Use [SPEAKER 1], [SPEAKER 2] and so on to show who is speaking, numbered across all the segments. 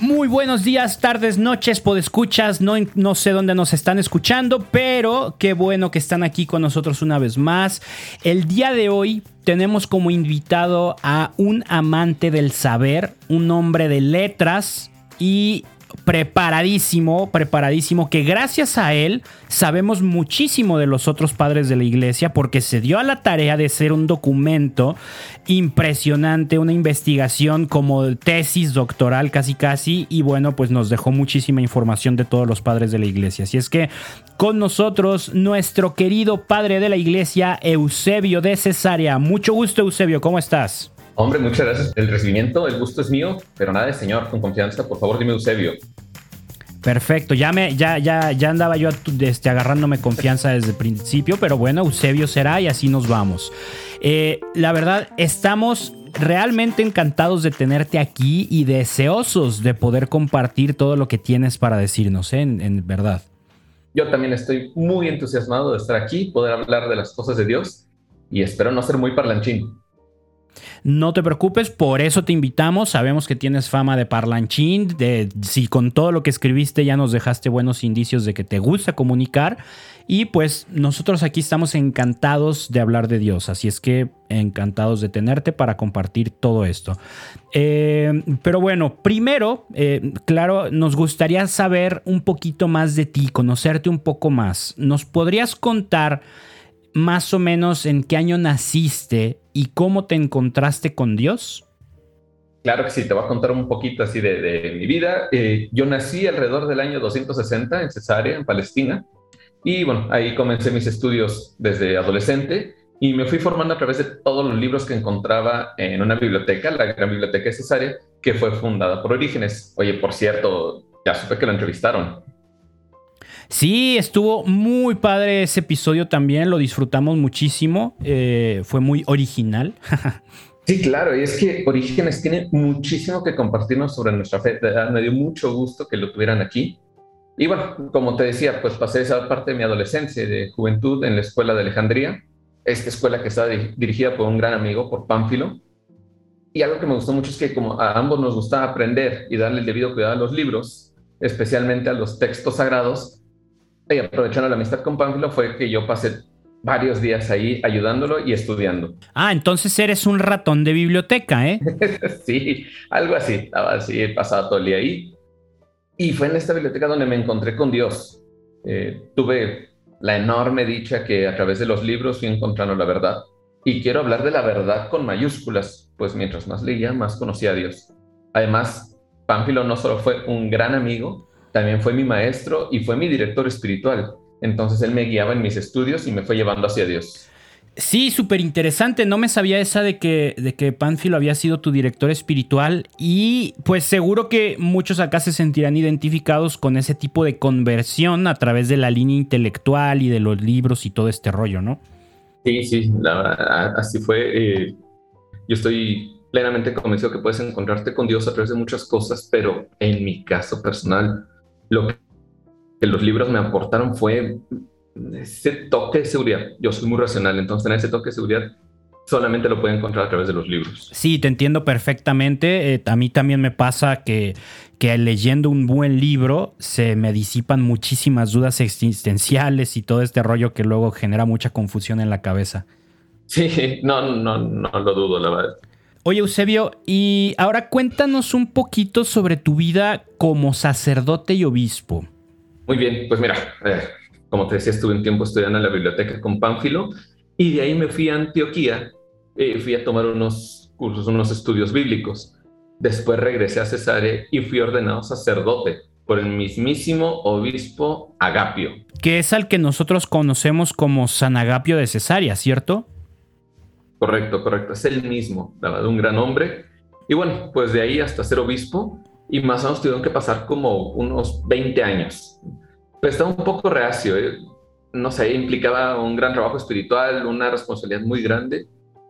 [SPEAKER 1] Muy buenos días, tardes, noches, podescuchas. No, no sé dónde nos están escuchando, pero qué bueno que están aquí con nosotros una vez más. El día de hoy tenemos como invitado a un amante del saber, un hombre de letras y preparadísimo, preparadísimo, que gracias a él sabemos muchísimo de los otros padres de la iglesia porque se dio a la tarea de hacer un documento impresionante, una investigación como tesis doctoral casi casi y bueno, pues nos dejó muchísima información de todos los padres de la iglesia. Así es que con nosotros nuestro querido padre de la iglesia, Eusebio de Cesarea. Mucho gusto, Eusebio, ¿cómo estás?
[SPEAKER 2] Hombre, muchas gracias. El recibimiento, el gusto es mío, pero nada señor, con confianza. Por favor, dime Eusebio.
[SPEAKER 1] Perfecto, ya me, ya, ya, ya andaba yo este, agarrándome confianza desde el principio, pero bueno, Eusebio será y así nos vamos. Eh, la verdad, estamos realmente encantados de tenerte aquí y deseosos de poder compartir todo lo que tienes para decirnos, ¿eh? en, en verdad.
[SPEAKER 2] Yo también estoy muy entusiasmado de estar aquí, poder hablar de las cosas de Dios y espero no ser muy parlanchín.
[SPEAKER 1] No te preocupes, por eso te invitamos. Sabemos que tienes fama de parlanchín, de si con todo lo que escribiste ya nos dejaste buenos indicios de que te gusta comunicar. Y pues nosotros aquí estamos encantados de hablar de Dios, así es que encantados de tenerte para compartir todo esto. Eh, pero bueno, primero, eh, claro, nos gustaría saber un poquito más de ti, conocerte un poco más. ¿Nos podrías contar más o menos en qué año naciste y cómo te encontraste con Dios?
[SPEAKER 2] Claro que sí, te voy a contar un poquito así de, mi vida. Eh, yo nací alrededor del año 260 en Cesarea, en Palestina, y bueno, ahí comencé mis estudios desde adolescente y me fui formando a través de todos los libros que encontraba en una biblioteca, la Gran Biblioteca de Cesarea, que fue fundada por Orígenes. Oye, por cierto, ya supe que lo entrevistaron.
[SPEAKER 1] Sí, estuvo muy padre ese episodio también, lo disfrutamos muchísimo, eh, fue muy original.
[SPEAKER 2] sí, claro, y es que Orígenes tiene muchísimo que compartirnos sobre nuestra fe, me dio mucho gusto que lo tuvieran aquí. Y bueno, como te decía, pues pasé esa parte de mi adolescencia, de juventud en la escuela de Alejandría, esta escuela que está dirigida por un gran amigo, por Pánfilo. Y algo que me gustó mucho es que como a ambos nos gustaba aprender y darle el debido cuidado a los libros, especialmente a los textos sagrados, y aprovechando la amistad con Pánfilo fue que yo pasé varios días ahí ayudándolo y estudiando.
[SPEAKER 1] Ah, entonces eres un ratón de biblioteca, ¿eh?
[SPEAKER 2] sí, algo así. Estaba así, he pasado todo el día ahí. Y fue en esta biblioteca donde me encontré con Dios. Eh, tuve la enorme dicha que a través de los libros fui encontrando la verdad. Y quiero hablar de la verdad con mayúsculas, pues mientras más leía, más conocía a Dios. Además, Pánfilo no solo fue un gran amigo, también fue mi maestro y fue mi director espiritual. Entonces él me guiaba en mis estudios y me fue llevando hacia Dios.
[SPEAKER 1] Sí, súper interesante. No me sabía esa de que, de que Pánfilo había sido tu director espiritual y pues seguro que muchos acá se sentirán identificados con ese tipo de conversión a través de la línea intelectual y de los libros y todo este rollo, ¿no?
[SPEAKER 2] Sí, sí, así fue. Eh, yo estoy plenamente convencido que puedes encontrarte con Dios a través de muchas cosas, pero en mi caso personal, lo que los libros me aportaron fue ese toque de seguridad. Yo soy muy racional, entonces en ese toque de seguridad solamente lo puedo encontrar a través de los libros.
[SPEAKER 1] Sí, te entiendo perfectamente. Eh, a mí también me pasa que, que leyendo un buen libro se me disipan muchísimas dudas existenciales y todo este rollo que luego genera mucha confusión en la cabeza.
[SPEAKER 2] Sí, no, no, no lo dudo, la verdad.
[SPEAKER 1] Oye, Eusebio, y ahora cuéntanos un poquito sobre tu vida como sacerdote y obispo.
[SPEAKER 2] Muy bien, pues mira, eh, como te decía, estuve un tiempo estudiando en la biblioteca con Pánfilo y de ahí me fui a Antioquía y fui a tomar unos cursos, unos estudios bíblicos. Después regresé a Cesare y fui ordenado sacerdote por el mismísimo obispo Agapio.
[SPEAKER 1] Que es al que nosotros conocemos como San Agapio de Cesarea, ¿cierto?
[SPEAKER 2] Correcto, correcto. Es el mismo, la verdad, un gran hombre. Y bueno, pues de ahí hasta ser obispo, y más o menos tuvieron que pasar como unos 20 años. Pero estaba un poco reacio, ¿eh? no sé, implicaba un gran trabajo espiritual, una responsabilidad muy grande,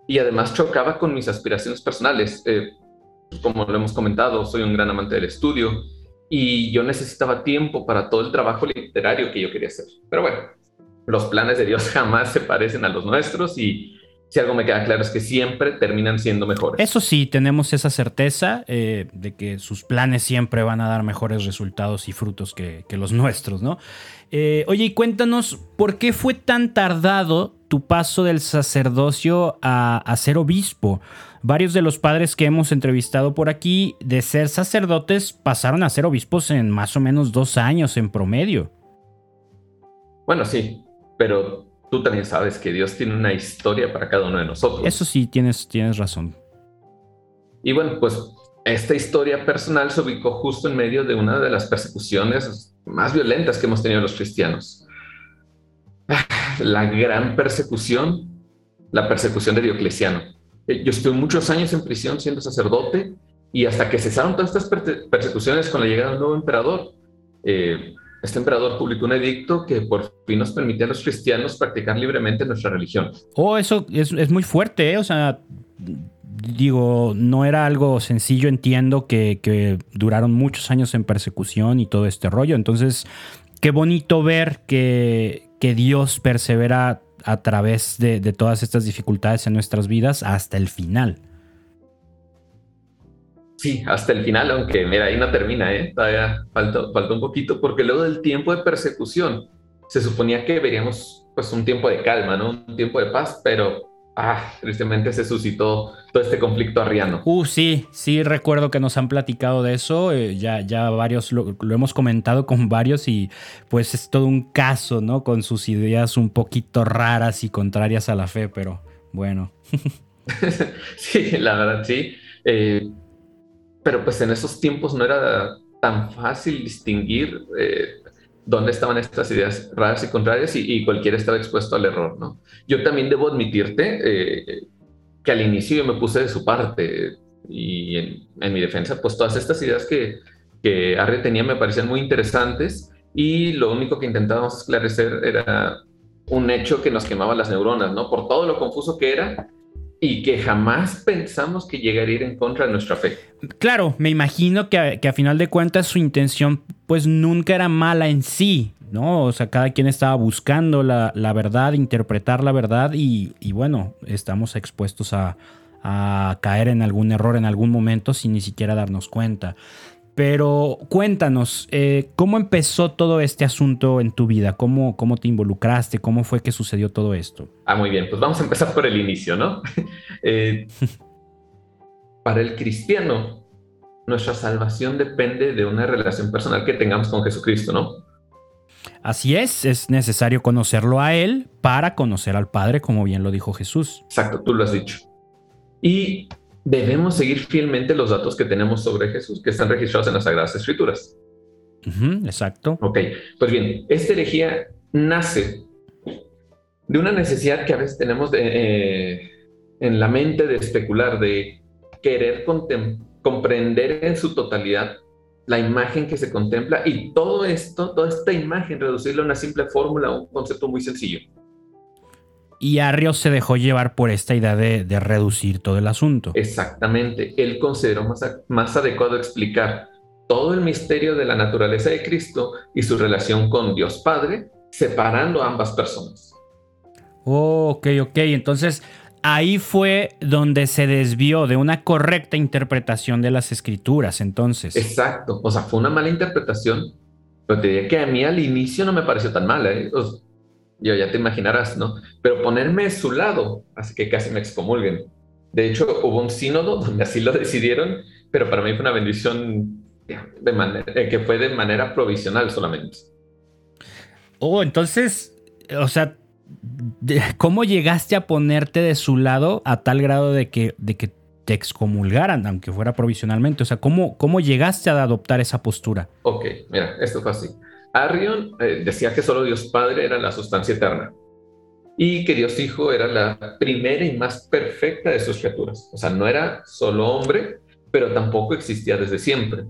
[SPEAKER 2] y además chocaba con mis aspiraciones personales. Eh, como lo hemos comentado, soy un gran amante del estudio, y yo necesitaba tiempo para todo el trabajo literario que yo quería hacer. Pero bueno, los planes de Dios jamás se parecen a los nuestros y si algo me queda claro es que siempre terminan siendo mejores.
[SPEAKER 1] Eso sí, tenemos esa certeza eh, de que sus planes siempre van a dar mejores resultados y frutos que, los nuestros, ¿no? Eh, oye, y cuéntanos, ¿por qué fue tan tardado tu paso del sacerdocio a, a ser obispo? Varios de los padres que hemos entrevistado por aquí, de ser sacerdotes, pasaron a ser obispos en más o menos dos años en promedio.
[SPEAKER 2] Bueno, sí, pero tú también sabes que Dios tiene una historia para cada uno de nosotros.
[SPEAKER 1] Eso sí, tienes, tienes razón.
[SPEAKER 2] Y bueno, pues esta historia personal se ubicó justo en medio de una de las persecuciones más violentas que hemos tenido los cristianos. La gran persecución, la persecución de Diocleciano. Eh, yo estuve muchos años en prisión siendo sacerdote y hasta que cesaron todas estas persecuciones con la llegada del nuevo emperador, eh, este emperador publicó un edicto que por fin nos permitía a los cristianos practicar libremente nuestra religión.
[SPEAKER 1] Oh, eso es, muy fuerte, ¿eh? O sea, digo, no era algo sencillo, entiendo que, duraron muchos años en persecución y todo este rollo. Entonces, qué bonito ver que, que Dios persevera a través de, de todas estas dificultades en nuestras vidas hasta el final.
[SPEAKER 2] Sí, hasta el final, aunque mira, ahí no termina, ¿eh? todavía falta, falta un poquito, porque luego del tiempo de persecución se suponía que veríamos pues un tiempo de calma, ¿no? Un tiempo de paz, pero ah, tristemente se suscitó todo este conflicto arriano.
[SPEAKER 1] Uh, sí, sí recuerdo que nos han platicado de eso, eh, ya, ya varios lo, lo, hemos comentado con varios y pues es todo un caso, ¿no? Con sus ideas un poquito raras y contrarias a la fe, pero bueno.
[SPEAKER 2] sí, la verdad, sí. Eh, pero pues en esos tiempos no era tan fácil distinguir eh, dónde estaban estas ideas raras y contrarias y, cualquiera estaba expuesto al error, ¿no? Yo también debo admitirte eh, que al inicio yo me puse de su parte y en, mi defensa, pues todas estas ideas que, que Arre tenía me parecían muy interesantes y lo único que intentábamos esclarecer era un hecho que nos quemaba las neuronas, ¿no? Por todo lo confuso que era y que jamás pensamos que llegaría a ir en contra de nuestra fe.
[SPEAKER 1] Claro, me imagino que a, final de cuentas su intención pues nunca era mala en sí, ¿no? O sea, cada quien estaba buscando la, verdad, interpretar la verdad y, bueno, estamos expuestos a, a, caer en algún error en algún momento sin ni siquiera darnos cuenta. Pero cuéntanos, eh, ¿cómo empezó todo este asunto en tu vida? ¿Cómo, ¿Cómo te involucraste? ¿Cómo fue que sucedió todo esto?
[SPEAKER 2] Ah, muy bien, pues vamos a empezar por el inicio, ¿no? Eh, para el cristiano, nuestra salvación depende de una relación personal que tengamos con Jesucristo, ¿no?
[SPEAKER 1] Así es, es necesario conocerlo a Él para conocer al Padre, como bien lo dijo Jesús.
[SPEAKER 2] Exacto, tú lo has dicho. Y debemos seguir fielmente los datos que tenemos sobre Jesús, que están registrados en las Sagradas Escrituras.
[SPEAKER 1] exacto.
[SPEAKER 2] Ok, pues bien, esta herejía nace de una necesidad que a veces tenemos eh, en la mente de especular, de querer comprender en su totalidad la imagen que se contempla y todo esto, toda esta imagen, reducirla a una simple fórmula, un concepto muy sencillo.
[SPEAKER 1] Y Arrio se dejó llevar por esta idea de, reducir todo el asunto.
[SPEAKER 2] Exactamente. Él consideró más, más adecuado explicar todo el misterio de la naturaleza de Cristo y su relación con Dios Padre, separando a ambas personas.
[SPEAKER 1] Oh, ok, ok. Entonces, ahí fue donde se desvió de una correcta interpretación de las escrituras, entonces.
[SPEAKER 2] Exacto. O sea, fue una mala interpretación, pero te diría que a mí al inicio no me pareció tan mala. ¿eh? Yo ya te imaginarás, ¿no? Pero ponerme a su lado así que casi me excomulguen. De hecho, hubo un sínodo donde así lo decidieron, pero para mí fue una bendición de manera, eh, que fue de manera provisional solamente.
[SPEAKER 1] Oh, entonces, o sea, ¿cómo llegaste a ponerte de su lado a tal grado de que, de que te excomulgaran, aunque fuera provisionalmente? O sea, ¿cómo, ¿cómo llegaste a adoptar esa postura?
[SPEAKER 2] Ok, mira, esto fue así. Arrion eh, decía que solo Dios Padre era la sustancia eterna y que Dios Hijo era la primera y más perfecta de sus criaturas. O sea, no era solo hombre, pero tampoco existía desde siempre.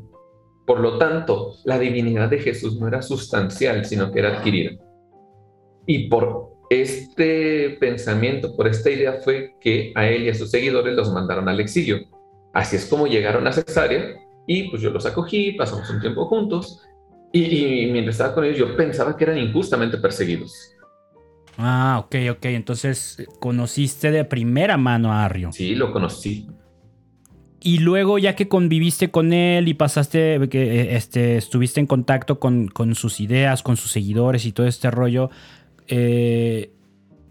[SPEAKER 2] Por lo tanto, la divinidad de Jesús no era sustancial, sino que era adquirida. Y por este pensamiento, por esta idea fue que a él y a sus seguidores los mandaron al exilio. Así es como llegaron a Cesarea y pues yo los acogí, pasamos un tiempo juntos y, mientras estaba con ellos, yo pensaba que eran injustamente perseguidos.
[SPEAKER 1] Ah, ok, ok. Entonces conociste de primera mano a Arrio.
[SPEAKER 2] Sí, lo conocí.
[SPEAKER 1] Y luego, ya que conviviste con él y pasaste, que eh, este, estuviste en contacto con, sus ideas, con sus seguidores y todo este rollo, eh,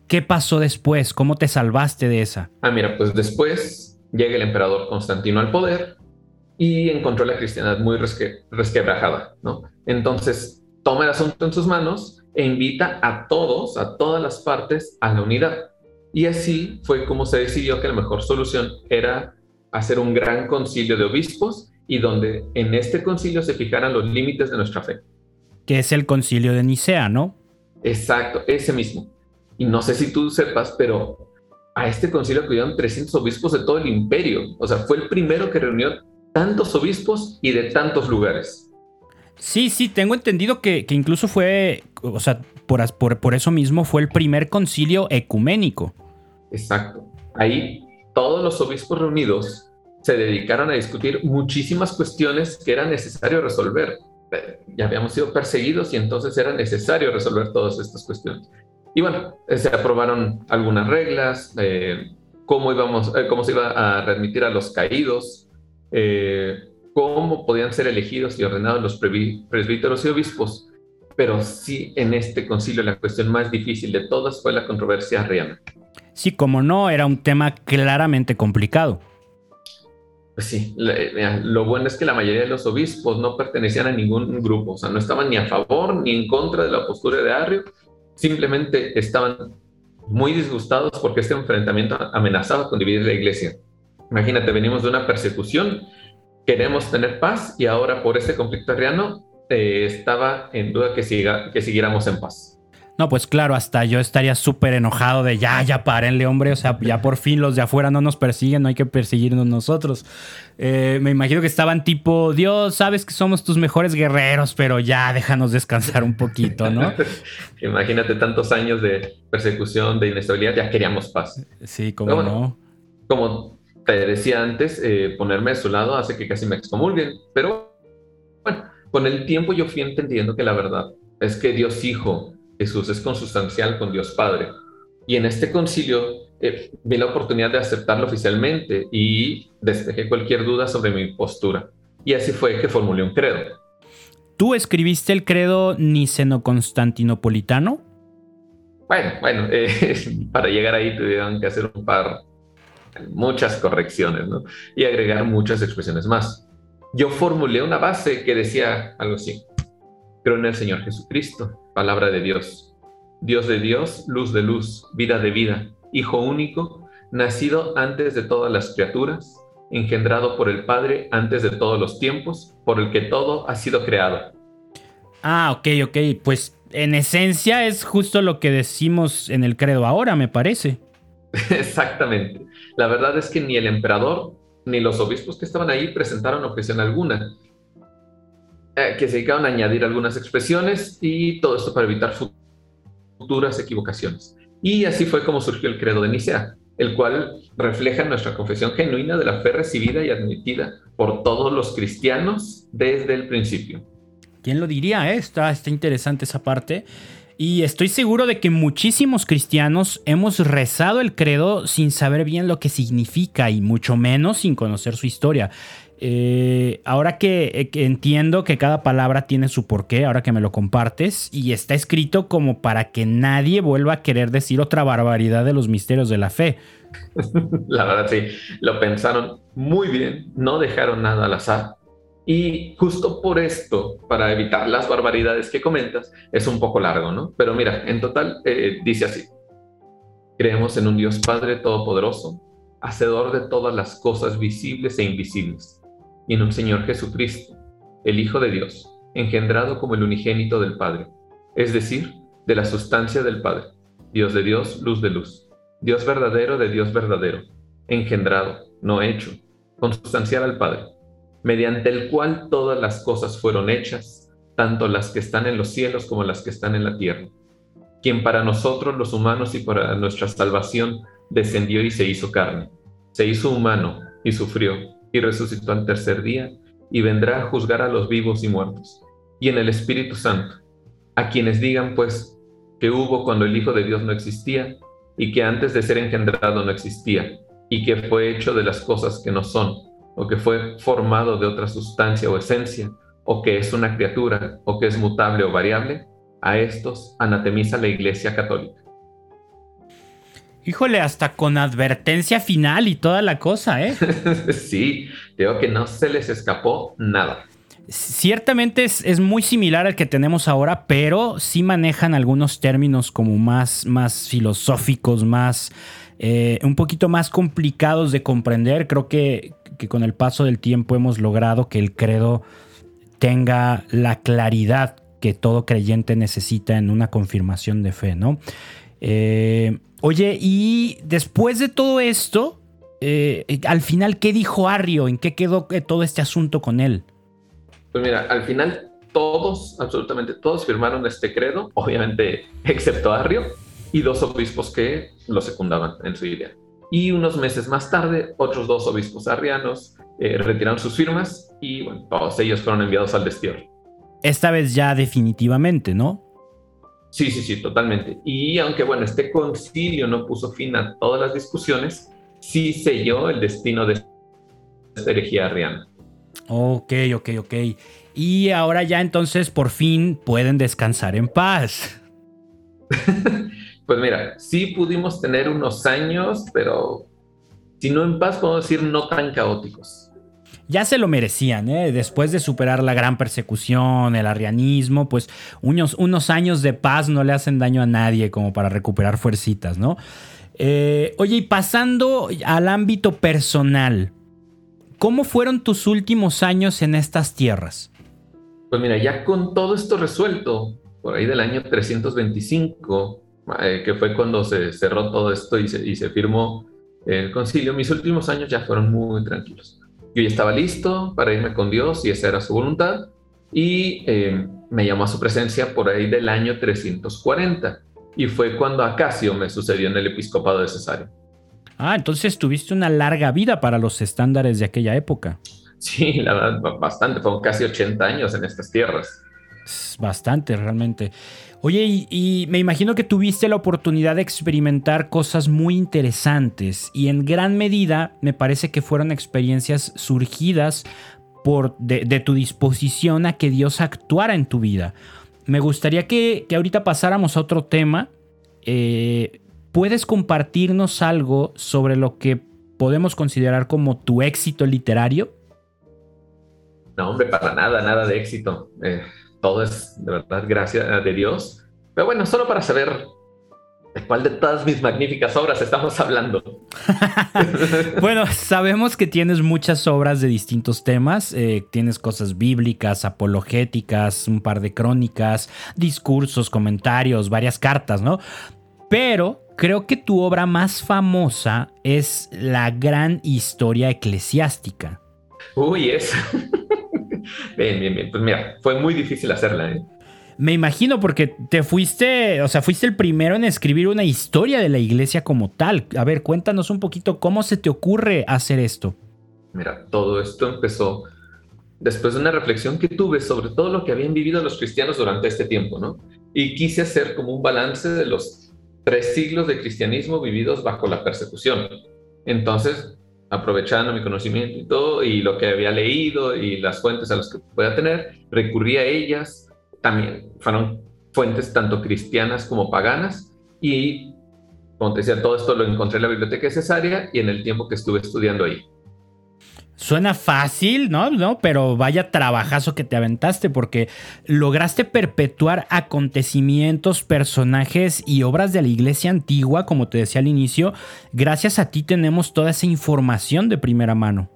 [SPEAKER 1] ¿qué pasó después? ¿Cómo te salvaste de esa?
[SPEAKER 2] Ah, mira, pues después llega el emperador Constantino al poder y encontró la cristiandad muy resquebrajada, ¿no? Entonces toma el asunto en sus manos e invita a todos, a todas las partes, a la unidad. Y así fue como se decidió que la mejor solución era hacer un gran concilio de obispos y donde en este concilio se fijaran los límites de nuestra fe.
[SPEAKER 1] Que es el concilio de Nicea, ¿no?
[SPEAKER 2] Exacto, ese mismo. Y no sé si tú sepas, pero a este concilio acudieron 300 obispos de todo el imperio. O sea, fue el primero que reunió tantos obispos y de tantos lugares.
[SPEAKER 1] Sí, sí, tengo entendido que, incluso fue, o sea, por, por, por eso mismo fue el primer concilio ecuménico.
[SPEAKER 2] Exacto. Ahí todos los obispos reunidos se dedicaron a discutir muchísimas cuestiones que era necesario resolver. Ya habíamos sido perseguidos y entonces era necesario resolver todas estas cuestiones. Y bueno, se aprobaron algunas reglas, eh, cómo, íbamos, eh, cómo se iba a readmitir a los caídos, eh, cómo podían ser elegidos y ordenados los presbíteros y obispos. Pero sí, en este concilio la cuestión más difícil de todas fue la controversia arriana.
[SPEAKER 1] Sí, como no, era un tema claramente complicado.
[SPEAKER 2] Pues sí, lo bueno es que la mayoría de los obispos no pertenecían a ningún grupo, o sea, no estaban ni a favor ni en contra de la postura de Arrio, simplemente estaban muy disgustados porque este enfrentamiento amenazaba con dividir la iglesia. Imagínate, venimos de una persecución, queremos tener paz y ahora por ese conflicto arriano eh, estaba en duda que, siga, que siguiéramos en paz.
[SPEAKER 1] No, pues claro, hasta yo estaría súper enojado de ya, ya párenle, hombre. O sea, ya por fin los de afuera no nos persiguen, no hay que perseguirnos nosotros. Eh, me imagino que estaban tipo, Dios, sabes que somos tus mejores guerreros, pero ya déjanos descansar un poquito, ¿no?
[SPEAKER 2] Imagínate tantos años de persecución, de inestabilidad, ya queríamos paz.
[SPEAKER 1] Sí, como no.
[SPEAKER 2] Como te decía antes, eh, ponerme a su lado hace que casi me excomulguen, pero bueno, con el tiempo yo fui entendiendo que la verdad es que Dios Hijo Jesús es consustancial con Dios Padre. Y en este concilio eh, vi la oportunidad de aceptarlo oficialmente y despejé cualquier duda sobre mi postura. Y así fue que formulé un credo.
[SPEAKER 1] ¿Tú escribiste el credo niceno-constantinopolitano?
[SPEAKER 2] Bueno, bueno, eh, para llegar ahí tuvieron que hacer un par, muchas correcciones, ¿no? Y agregar muchas expresiones más. Yo formulé una base que decía algo así. Creo en el Señor Jesucristo, palabra de Dios. Dios de Dios, luz de luz, vida de vida, Hijo único, nacido antes de todas las criaturas, engendrado por el Padre antes de todos los tiempos, por el que todo ha sido creado.
[SPEAKER 1] Ah, ok, ok. Pues en esencia es justo lo que decimos en el credo ahora, me parece.
[SPEAKER 2] Exactamente. La verdad es que ni el emperador ni los obispos que estaban ahí presentaron objeción alguna. Eh, que se dedicaron a añadir algunas expresiones y todo esto para evitar futuras equivocaciones. Y así fue como surgió el credo de Nicea, el cual refleja nuestra confesión genuina de la fe recibida y admitida por todos los cristianos desde el principio.
[SPEAKER 1] ¿Quién lo diría? Eh? Está, está interesante esa parte. Y estoy seguro de que muchísimos cristianos hemos rezado el credo sin saber bien lo que significa y mucho menos sin conocer su historia. Eh, ahora eh, que, entiendo que cada palabra tiene su porqué, ahora que me lo compartes, y está escrito como para que nadie vuelva a querer decir otra barbaridad de los misterios de la fe.
[SPEAKER 2] La verdad, sí, lo pensaron muy bien, no dejaron nada al azar. Y justo por esto, para evitar las barbaridades que comentas, es un poco largo, ¿no? Pero mira, en total eh, dice así. Creemos en un Dios Padre Todopoderoso, Hacedor de todas las cosas visibles e invisibles y en un Señor Jesucristo, el Hijo de Dios, engendrado como el unigénito del Padre, es decir, de la sustancia del Padre, Dios de Dios, luz de luz, Dios verdadero de Dios verdadero, engendrado, no hecho, consustancial al Padre, mediante el cual todas las cosas fueron hechas, tanto las que están en los cielos como las que están en la tierra, quien para nosotros los humanos y para nuestra salvación descendió y se hizo carne, se hizo humano y sufrió y resucitó al tercer día, y vendrá a juzgar a los vivos y muertos, y en el Espíritu Santo, a quienes digan pues, que hubo cuando el Hijo de Dios no existía y que antes de ser engendrado no existía y que fue hecho de las cosas que no son o que fue formado de otra sustancia o esencia o que es una criatura o que es mutable o variable, a estos anatemiza la Iglesia Católica.
[SPEAKER 1] Híjole, hasta con advertencia final y toda la cosa, ¿eh?
[SPEAKER 2] sí, digo que no se les escapó nada.
[SPEAKER 1] Ciertamente es, muy similar al que tenemos ahora, pero sí manejan algunos términos como más, más filosóficos, más eh, un poquito más complicados de comprender. Creo que, que con el paso del tiempo hemos logrado que el credo tenga la claridad que todo creyente necesita en una confirmación de fe, ¿no? Eh, oye, y después de todo esto, eh, al final, ¿qué dijo Arrio? ¿En qué quedó todo este asunto con él?
[SPEAKER 2] Pues mira, al final todos, absolutamente todos firmaron este credo, obviamente excepto Arrio y dos obispos que lo secundaban en su idea. Y unos meses más tarde, otros dos obispos arrianos eh, retiraron sus firmas y bueno, todos ellos fueron enviados al destierro.
[SPEAKER 1] Esta vez ya definitivamente, ¿no?
[SPEAKER 2] Sí, sí, sí, totalmente. Y aunque, bueno, este concilio no puso fin a todas las discusiones, sí selló el destino de esta herejía arriana.
[SPEAKER 1] Ok, ok, ok. Y ahora ya entonces por fin pueden descansar en paz.
[SPEAKER 2] pues mira, sí pudimos tener unos años, pero si no en paz, puedo decir no tan caóticos
[SPEAKER 1] ya se lo merecían, ¿eh? después de superar la gran persecución, el arrianismo, pues unos, unos años de paz no le hacen daño a nadie como para recuperar fuercitas, ¿no? Eh, oye, y pasando al ámbito personal, ¿cómo fueron tus últimos años en estas tierras?
[SPEAKER 2] Pues mira, ya con todo esto resuelto, por ahí del año 325, eh, que fue cuando se cerró todo esto y se, y se firmó el concilio, mis últimos años ya fueron muy tranquilos yo ya estaba listo para irme con Dios y esa era su voluntad. Y eh, me llamó a su presencia por ahí del año 340. Y fue cuando Acacio me sucedió en el episcopado de Cesarea.
[SPEAKER 1] Ah, entonces tuviste una larga vida para los estándares de aquella época.
[SPEAKER 2] Sí, la verdad, bastante. Fueron casi 80 años en estas tierras.
[SPEAKER 1] Bastante, realmente. Oye, y, me imagino que tuviste la oportunidad de experimentar cosas muy interesantes y en gran medida me parece que fueron experiencias surgidas por, de, tu disposición a que Dios actuara en tu vida. Me gustaría que, ahorita pasáramos a otro tema. Eh, ¿Puedes compartirnos algo sobre lo que podemos considerar como tu éxito literario?
[SPEAKER 2] No, hombre, para nada, nada de éxito. Eh, todo es de verdad gracias de Dios. Pero bueno, solo para saber de cuál de todas mis magníficas obras estamos hablando.
[SPEAKER 1] bueno, sabemos que tienes muchas obras de distintos temas. Eh, tienes cosas bíblicas, apologéticas, un par de crónicas, discursos, comentarios, varias cartas, ¿no? Pero creo que tu obra más famosa es la gran historia eclesiástica.
[SPEAKER 2] Uy, eso. Bien, bien, bien. Pues mira, fue muy difícil hacerla. ¿eh?
[SPEAKER 1] Me imagino porque te fuiste, o sea, fuiste el primero en escribir una historia de la iglesia como tal. A ver, cuéntanos un poquito cómo se te ocurre hacer esto.
[SPEAKER 2] Mira, todo esto empezó después de una reflexión que tuve sobre todo lo que habían vivido los cristianos durante este tiempo, ¿no? Y quise hacer como un balance de los tres siglos de cristianismo vividos bajo la persecución. Entonces, aprovechando mi conocimiento y todo, y lo que había leído y las fuentes a las que pueda tener, recurrí a ellas. También fueron fuentes tanto cristianas como paganas. Y, como te decía, todo esto lo encontré en la biblioteca cesárea y en el tiempo que estuve estudiando ahí.
[SPEAKER 1] Suena fácil, ¿no? ¿no? Pero vaya trabajazo que te aventaste porque lograste perpetuar acontecimientos, personajes y obras de la iglesia antigua, como te decía al inicio. Gracias a ti tenemos toda esa información de primera mano.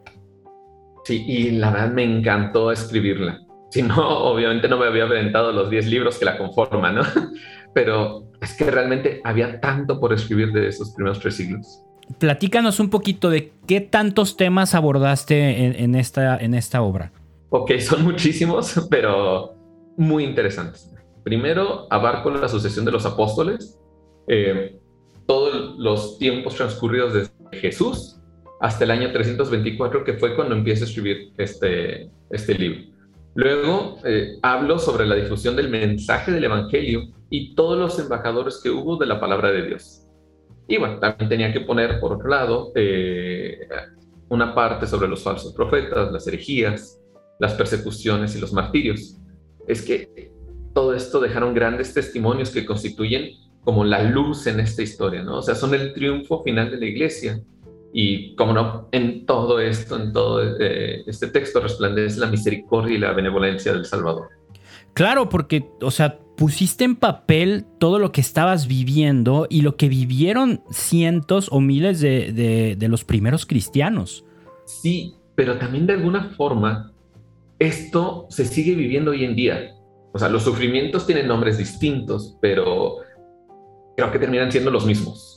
[SPEAKER 2] Sí, y la verdad me encantó escribirla. Si no, obviamente no me había aventado los 10 libros que la conforman, ¿no? Pero es que realmente había tanto por escribir de esos primeros tres siglos
[SPEAKER 1] platícanos un poquito de qué tantos temas abordaste en, esta, en esta obra.
[SPEAKER 2] Ok, son muchísimos, pero muy interesantes. Primero, abarco la sucesión de los apóstoles, eh, todos los tiempos transcurridos desde Jesús hasta el año 324, que fue cuando empieza a escribir este, este libro. Luego eh, hablo sobre la difusión del mensaje del Evangelio y todos los embajadores que hubo de la palabra de Dios. Y bueno, también tenía que poner, por otro lado, eh, una parte sobre los falsos profetas, las herejías, las persecuciones y los martirios. Es que todo esto dejaron grandes testimonios que constituyen como la luz en esta historia, ¿no? O sea, son el triunfo final de la iglesia. Y como no, en todo esto, en todo eh, este texto resplandece la misericordia y la benevolencia del Salvador.
[SPEAKER 1] Claro, porque, o sea, pusiste en papel todo lo que estabas viviendo y lo que vivieron cientos o miles de, de los primeros cristianos.
[SPEAKER 2] Sí, pero también de alguna forma esto se sigue viviendo hoy en día. O sea, los sufrimientos tienen nombres distintos, pero creo que terminan siendo los mismos.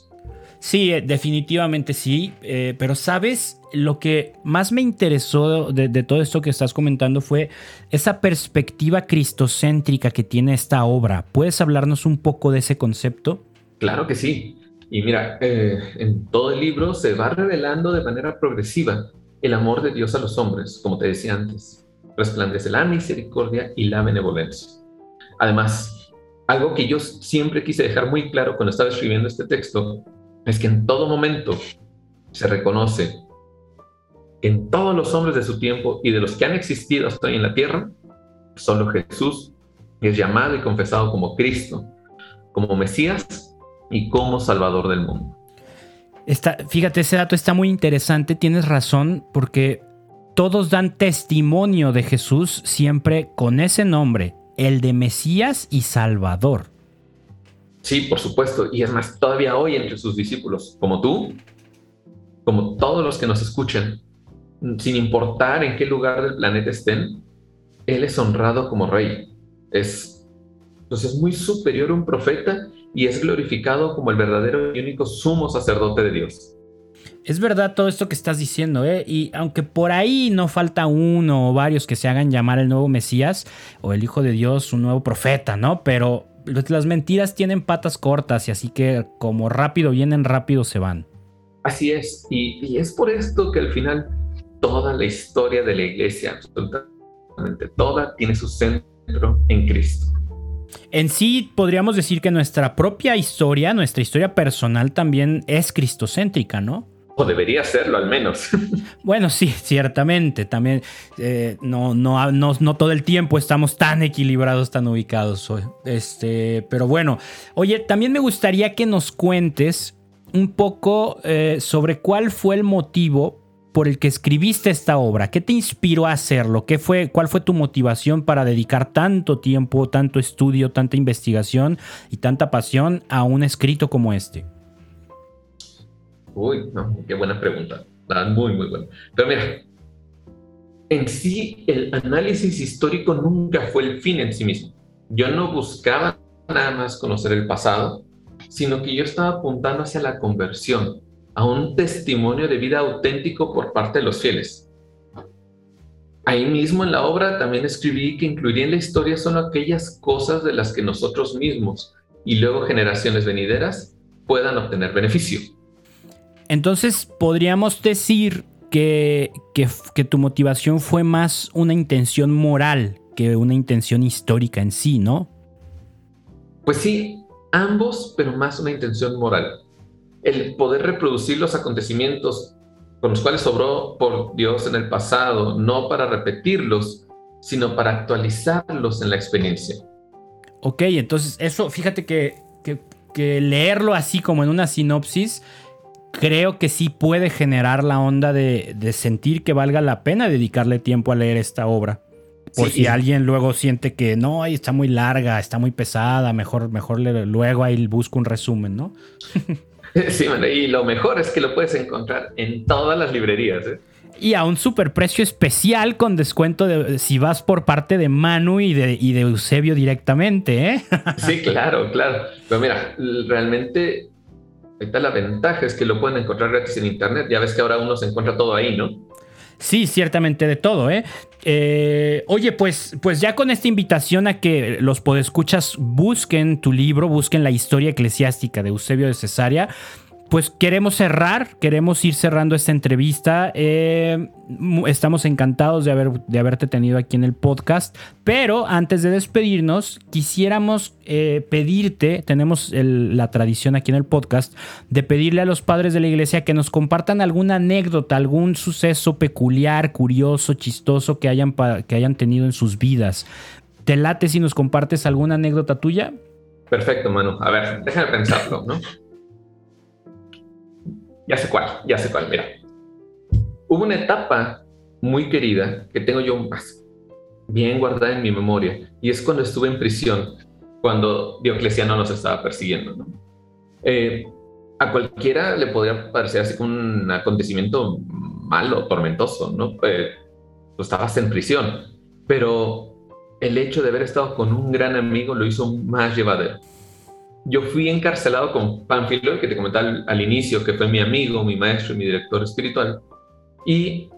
[SPEAKER 1] Sí, eh, definitivamente sí, eh, pero sabes, lo que más me interesó de, todo esto que estás comentando fue esa perspectiva cristocéntrica que tiene esta obra. ¿Puedes hablarnos un poco de ese concepto?
[SPEAKER 2] Claro que sí. Y mira, eh, en todo el libro se va revelando de manera progresiva el amor de Dios a los hombres, como te decía antes. Resplandece la misericordia y la benevolencia. Además, algo que yo siempre quise dejar muy claro cuando estaba escribiendo este texto es que en todo momento se reconoce en todos los hombres de su tiempo y de los que han existido hasta hoy en la tierra, solo Jesús es llamado y confesado como Cristo, como Mesías y como Salvador del mundo.
[SPEAKER 1] fíjate, ese dato está muy interesante, tienes razón, porque todos dan testimonio de Jesús siempre con ese nombre, el de Mesías y Salvador.
[SPEAKER 2] Sí, por supuesto. Y es más, todavía hoy entre sus discípulos, como tú, como todos los que nos escuchan, sin importar en qué lugar del planeta estén, Él es honrado como rey. Es, entonces es muy superior a un profeta y es glorificado como el verdadero y único sumo sacerdote de Dios.
[SPEAKER 1] Es verdad todo esto que estás diciendo, ¿eh? Y aunque por ahí no falta uno o varios que se hagan llamar el nuevo Mesías o el Hijo de Dios, un nuevo profeta, ¿no? Pero las mentiras tienen patas cortas y así que como rápido vienen, rápido se van.
[SPEAKER 2] Así es, y, es por esto que al final toda la historia de la iglesia, absolutamente toda, tiene su centro en Cristo.
[SPEAKER 1] En sí, podríamos decir que nuestra propia historia, nuestra historia personal también es cristocéntrica, ¿no?
[SPEAKER 2] O debería serlo al menos.
[SPEAKER 1] Bueno, sí, ciertamente. También eh, no, no, no, todo el tiempo estamos tan equilibrados, tan ubicados. Este, pero bueno, oye, también me gustaría que nos cuentes un poco eh, sobre cuál fue el motivo por el que escribiste esta obra. ¿Qué te inspiró a hacerlo? ¿Qué fue, ¿Cuál fue tu motivación para dedicar tanto tiempo, tanto estudio, tanta investigación y tanta pasión a un escrito como este?
[SPEAKER 2] Uy, qué buena pregunta. Muy, muy buena. Pero mira, en sí el análisis histórico nunca fue el fin en sí mismo. Yo no buscaba nada más conocer el pasado, sino que yo estaba apuntando hacia la conversión, a un testimonio de vida auténtico por parte de los fieles. Ahí mismo en la obra también escribí que incluiría en la historia solo aquellas cosas de las que nosotros mismos y luego generaciones venideras puedan obtener beneficio.
[SPEAKER 1] Entonces podríamos decir que, que, tu motivación fue más una intención moral que una intención histórica en sí, ¿no?
[SPEAKER 2] Pues sí, ambos, pero más una intención moral. El poder reproducir los acontecimientos con los cuales sobró por Dios en el pasado, no para repetirlos, sino para actualizarlos en la experiencia.
[SPEAKER 1] Ok, entonces eso, fíjate que, que leerlo así como en una sinopsis creo que sí puede generar la onda de, sentir que valga la pena dedicarle tiempo a leer esta obra. Por si alguien luego siente que no, está muy larga, está muy pesada, mejor, mejor luego ahí busco un resumen, ¿no?
[SPEAKER 2] sí, y lo mejor es que lo puedes encontrar en todas las librerías. ¿eh?
[SPEAKER 1] Y a un superprecio especial con descuento de, si vas por parte de Manu y de, y de Eusebio directamente, ¿eh?
[SPEAKER 2] sí, claro, claro. Pero mira, realmente Ahorita la ventaja es que lo pueden encontrar gratis en internet. Ya ves que ahora uno se encuentra todo ahí, ¿no?
[SPEAKER 1] Sí, ciertamente de todo, ¿eh? ¿eh? oye, pues, pues ya con esta invitación a que los podescuchas busquen tu libro, busquen la historia eclesiástica de Eusebio de Cesarea, pues queremos cerrar, queremos ir cerrando esta entrevista. Eh, estamos encantados de, haber, de haberte tenido aquí en el podcast, pero antes de despedirnos, quisiéramos eh, pedirte, tenemos la tradición aquí en el podcast, de pedirle a los padres de la iglesia que nos compartan alguna anécdota, algún suceso peculiar, curioso, chistoso que hayan, que hayan tenido en sus vidas. ¿Te late si nos compartes alguna anécdota tuya?
[SPEAKER 2] Perfecto, Manu. A ver, déjame pensarlo, ¿no? Ya sé cuál, ya sé cuál, mira. Hubo una etapa muy querida que tengo yo más bien guardada en mi memoria y es cuando estuve en prisión, cuando Diocleciano nos estaba persiguiendo. Eh, a cualquiera le podría parecer así como un acontecimiento malo, tormentoso, ¿no? Eh, estabas en prisión, pero el hecho de haber estado con un gran amigo lo hizo más llevadero yo fui encarcelado con Pánfilo, que te comenté al, inicio, que fue mi amigo, mi maestro y mi director espiritual. Y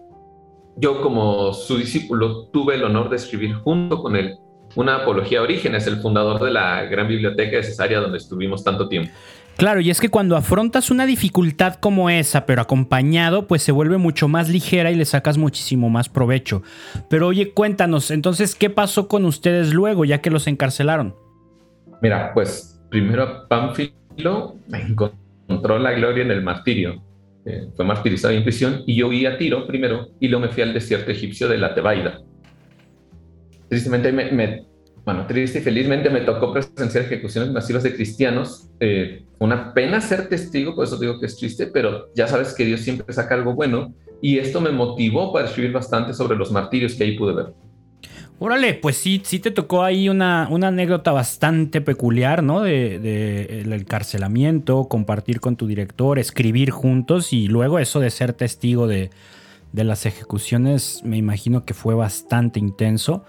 [SPEAKER 2] yo como su discípulo tuve el honor de escribir junto con él una apología a Orígenes, el fundador de la gran biblioteca de Cesárea donde estuvimos tanto tiempo.
[SPEAKER 1] Claro, y es que cuando afrontas una dificultad como esa, pero acompañado, pues se vuelve mucho más ligera y le sacas muchísimo más provecho. Pero oye, cuéntanos, entonces, ¿qué pasó con ustedes luego, ya que los encarcelaron?
[SPEAKER 2] Mira, pues primero Pánfilo encontró la gloria en el martirio. Eh, fue martirizado en prisión y yo huí a Tiro primero y luego me fui al desierto egipcio de la Tebaida. Tristemente, me, bueno, triste y felizmente me tocó presenciar ejecuciones masivas de cristianos. Eh, una pena ser testigo, por eso digo que es triste, pero ya sabes que Dios siempre saca algo bueno y esto me motivó para escribir bastante sobre los martirios que ahí pude ver.
[SPEAKER 1] Órale, pues sí, sí te tocó ahí una, una anécdota bastante peculiar, ¿no? De, el encarcelamiento, compartir con tu director, escribir juntos y luego eso de ser testigo de, de las ejecuciones, me imagino que fue bastante intenso.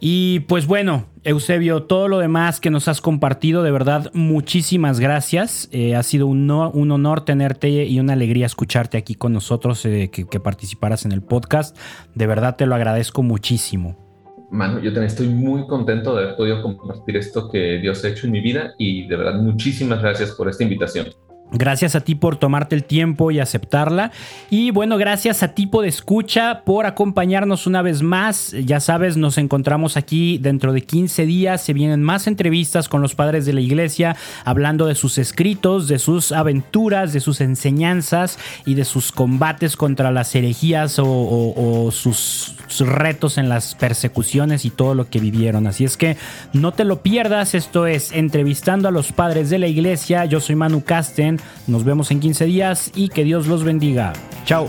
[SPEAKER 1] Y pues bueno, Eusebio, todo lo demás que nos has compartido, de verdad, muchísimas gracias. Eh, ha sido un, un, honor tenerte y una alegría escucharte aquí con nosotros, eh, que, que participaras en el podcast. De verdad te lo agradezco muchísimo.
[SPEAKER 2] Mano, yo también estoy muy contento de haber podido compartir esto que Dios ha hecho en mi vida y de verdad muchísimas gracias por esta invitación.
[SPEAKER 1] Gracias a ti por tomarte el tiempo y aceptarla. Y bueno, gracias a Tipo de Escucha por acompañarnos una vez más. Ya sabes, nos encontramos aquí dentro de 15 días. Se vienen más entrevistas con los padres de la iglesia, hablando de sus escritos, de sus aventuras, de sus enseñanzas y de sus combates contra las herejías o, sus, retos en las persecuciones y todo lo que vivieron. Así es que no te lo pierdas. Esto es Entrevistando a los padres de la iglesia. Yo soy Manu Casten. Nos vemos en 15 días y que Dios los bendiga. Chao.